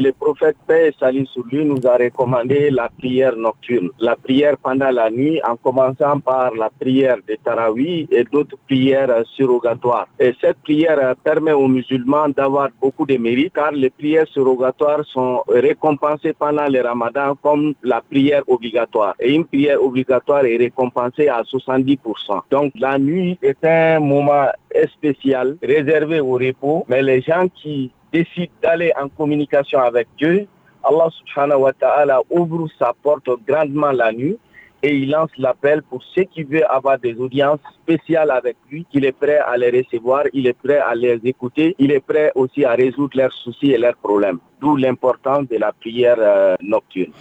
Le prophète paix et salut sur lui nous a recommandé la prière nocturne, la prière pendant la nuit en commençant par la prière de Tarawi et d'autres prières surrogatoires. Et cette prière permet aux musulmans d'avoir beaucoup de mérites car les prières surrogatoires sont récompensées pendant le ramadan comme la prière obligatoire. Et une prière obligatoire est récompensée à 70%. Donc la nuit est un moment spécial réservé au repos, mais les gens qui décide d'aller en communication avec Dieu, Allah subhanahu wa ta'ala ouvre sa porte grandement la nuit et il lance l'appel pour ceux qui veulent avoir des audiences spéciales avec lui, qu'il est prêt à les recevoir, il est prêt à les écouter, il est prêt aussi à résoudre leurs soucis et leurs problèmes. D'où l'importance de la prière euh, nocturne.